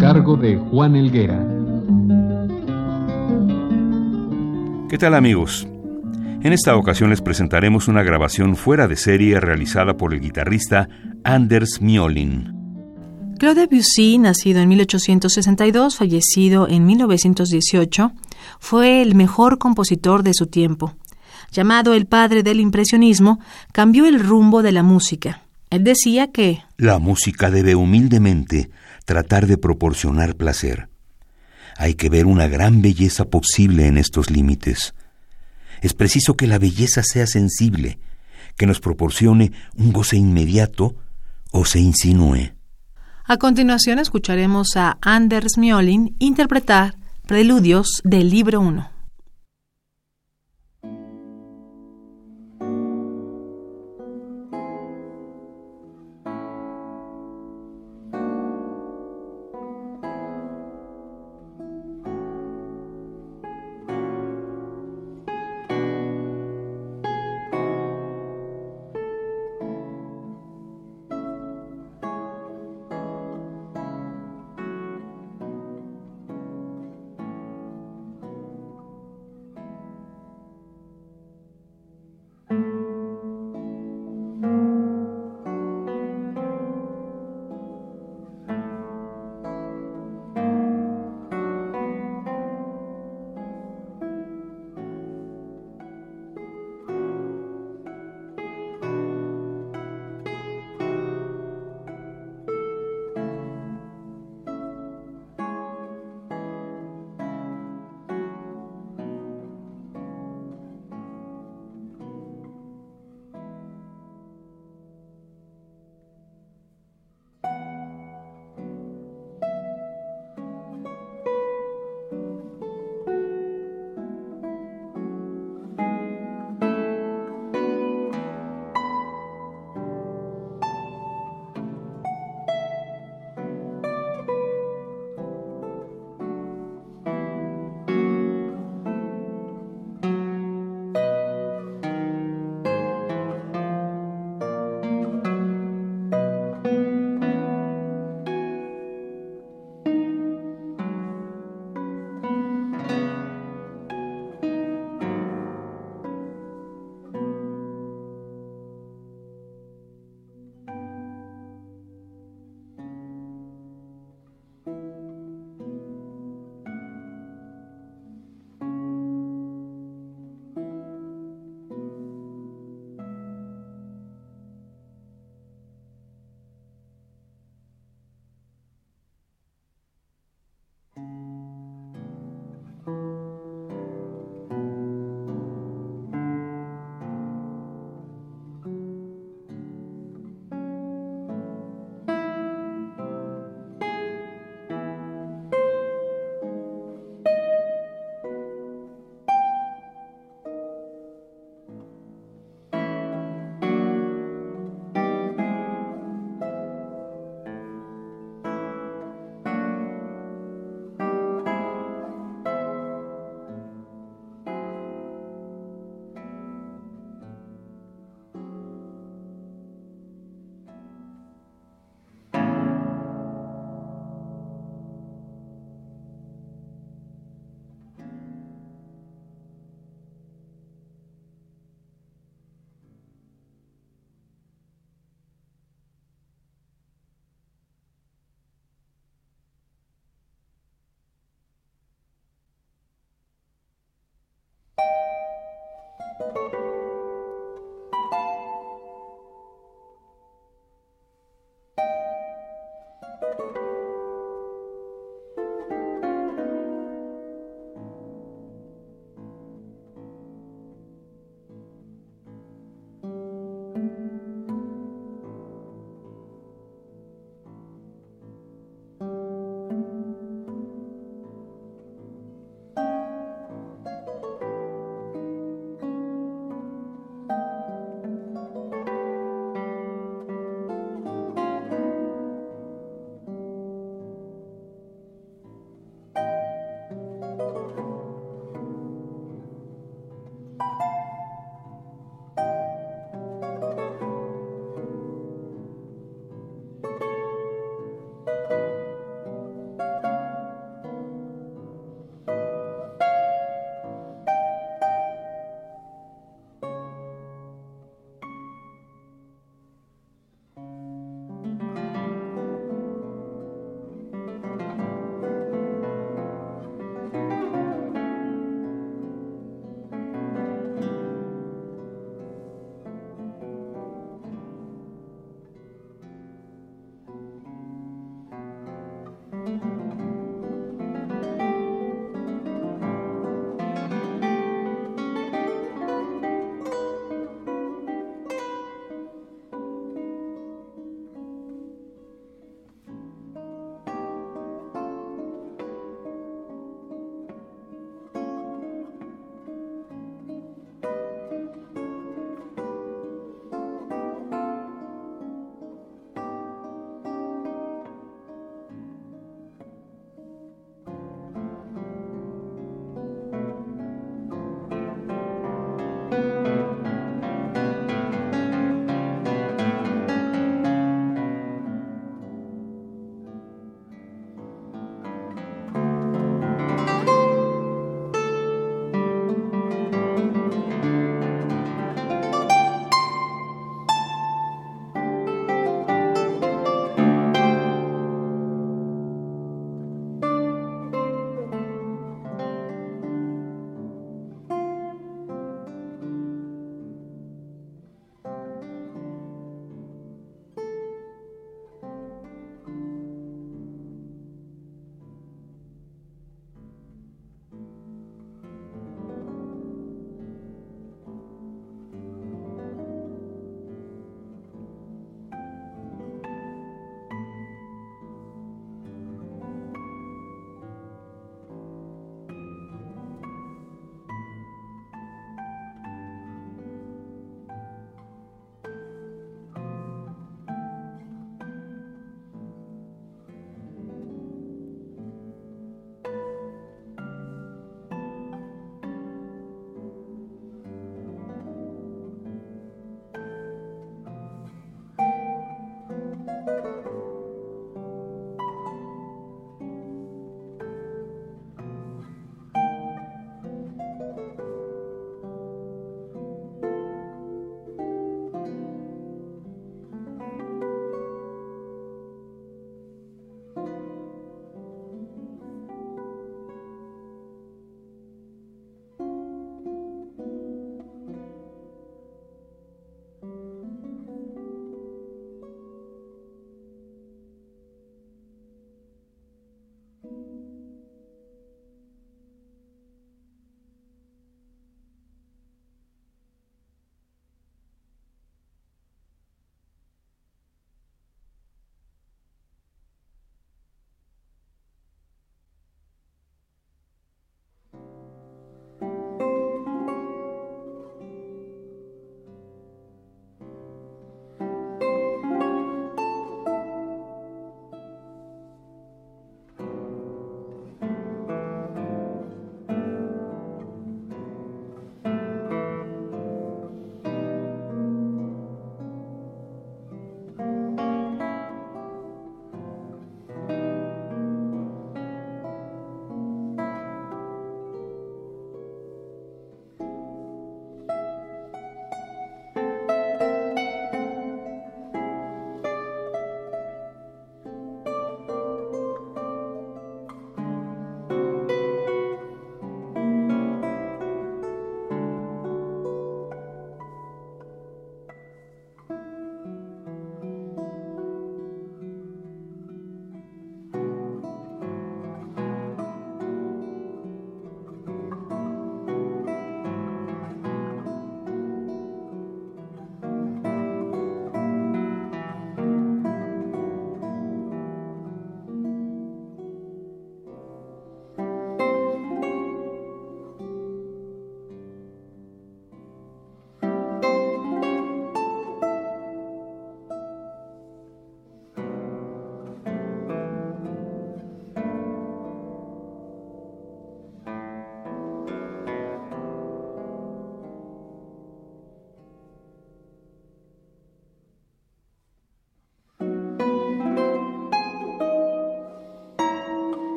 Cargo de Juan Elguera. ¿Qué tal amigos? En esta ocasión les presentaremos una grabación fuera de serie realizada por el guitarrista Anders Miolin. Claude Debussy, nacido en 1862, fallecido en 1918, fue el mejor compositor de su tiempo. Llamado el padre del impresionismo, cambió el rumbo de la música. Él decía que La música debe humildemente tratar de proporcionar placer. Hay que ver una gran belleza posible en estos límites. Es preciso que la belleza sea sensible, que nos proporcione un goce inmediato o se insinúe. A continuación escucharemos a Anders Miolin interpretar Preludios del libro 1.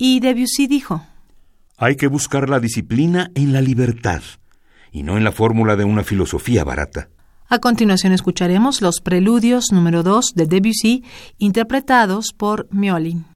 Y Debussy dijo, Hay que buscar la disciplina en la libertad y no en la fórmula de una filosofía barata. A continuación escucharemos los preludios número 2 de Debussy interpretados por Miolin.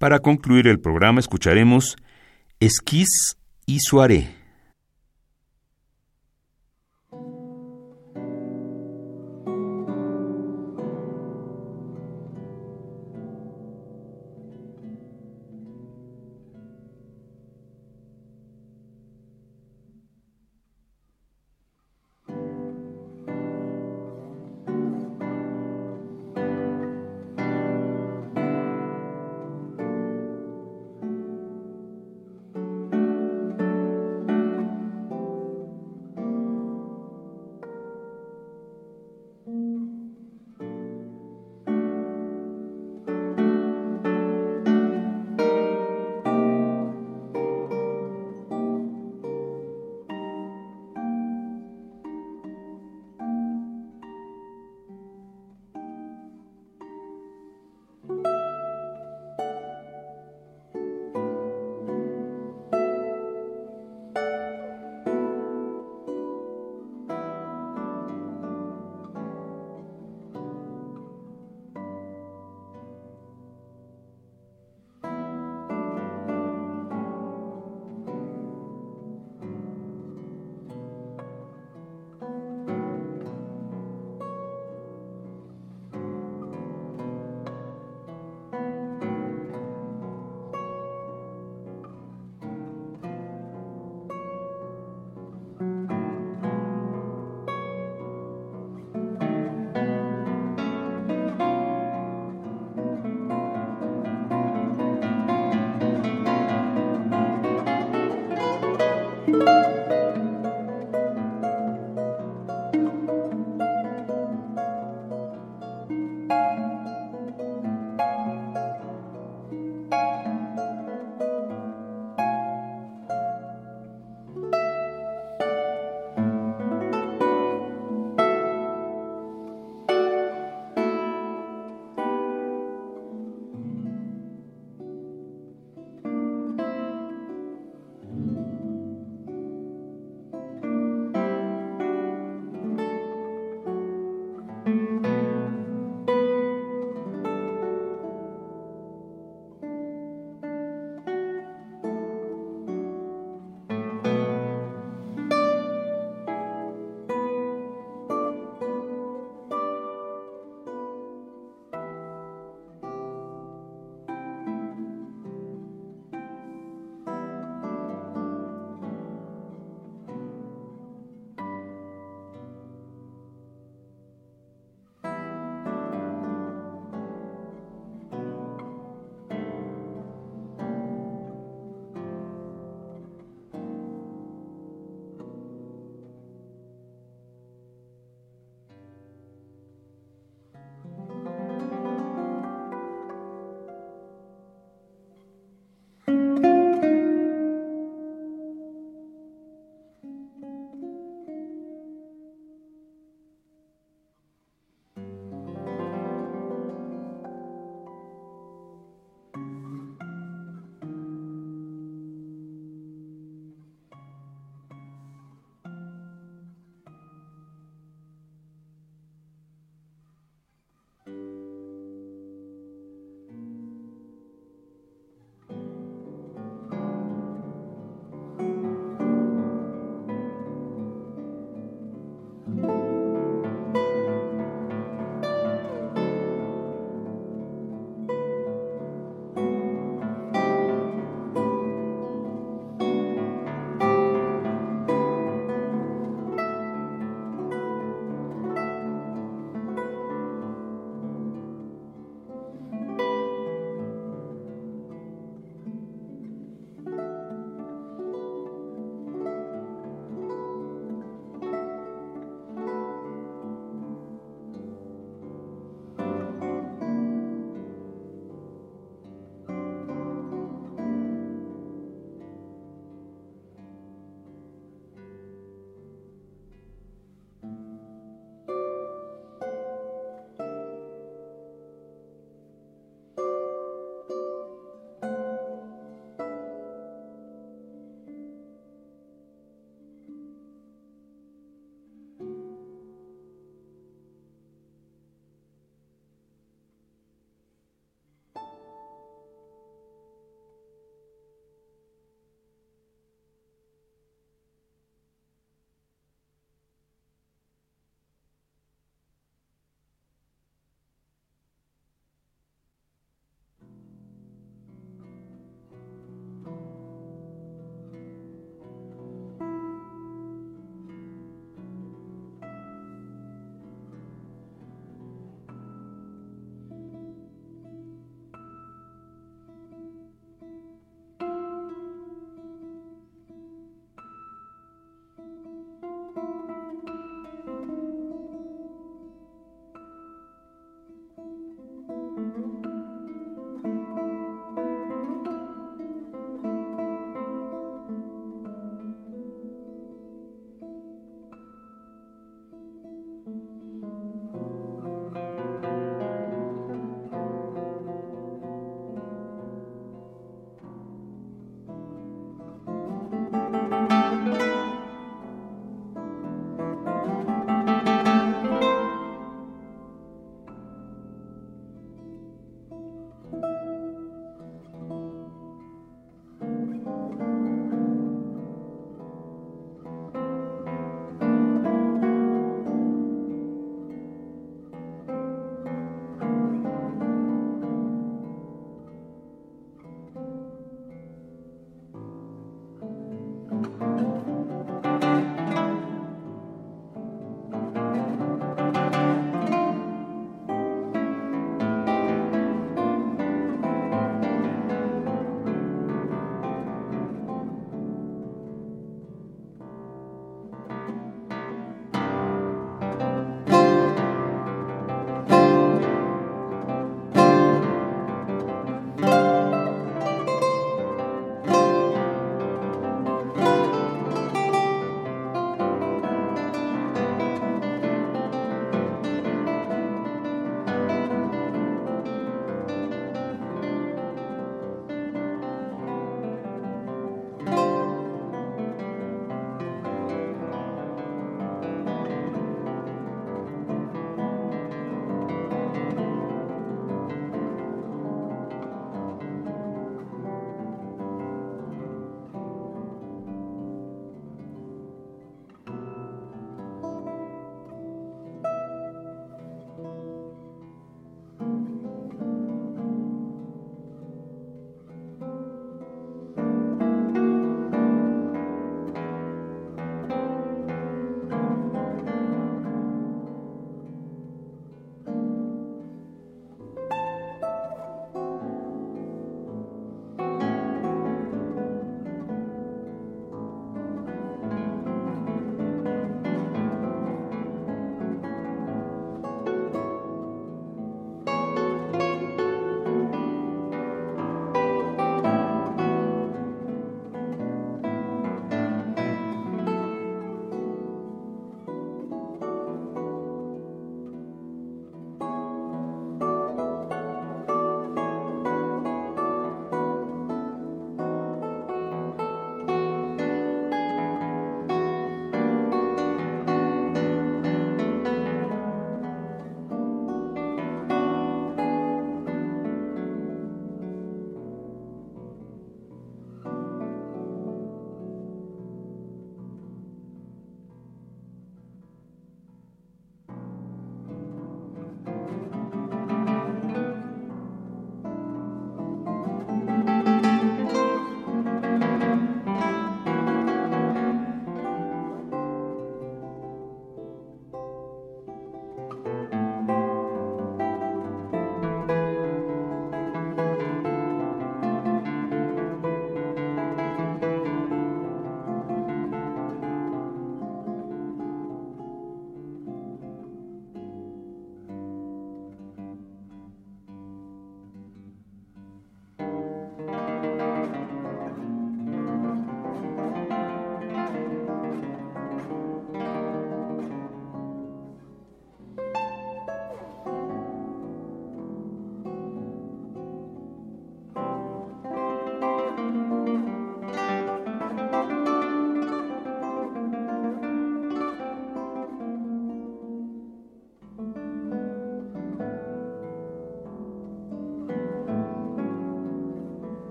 Para concluir el programa escucharemos Esquís y Suaré.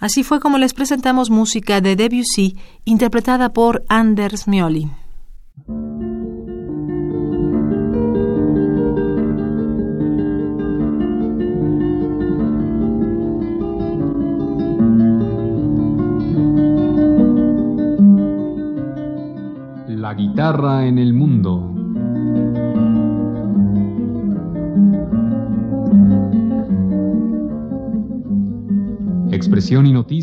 Así fue como les presentamos música de Debussy interpretada por Anders Mjolin.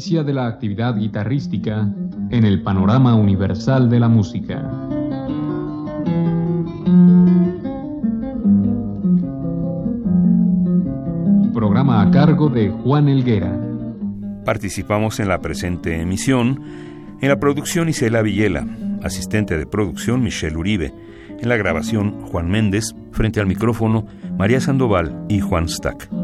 De la actividad guitarrística en el panorama universal de la música. Programa a cargo de Juan Elguera. Participamos en la presente emisión en la producción Isela Villela, asistente de producción Michelle Uribe, en la grabación Juan Méndez, frente al micrófono María Sandoval y Juan Stack.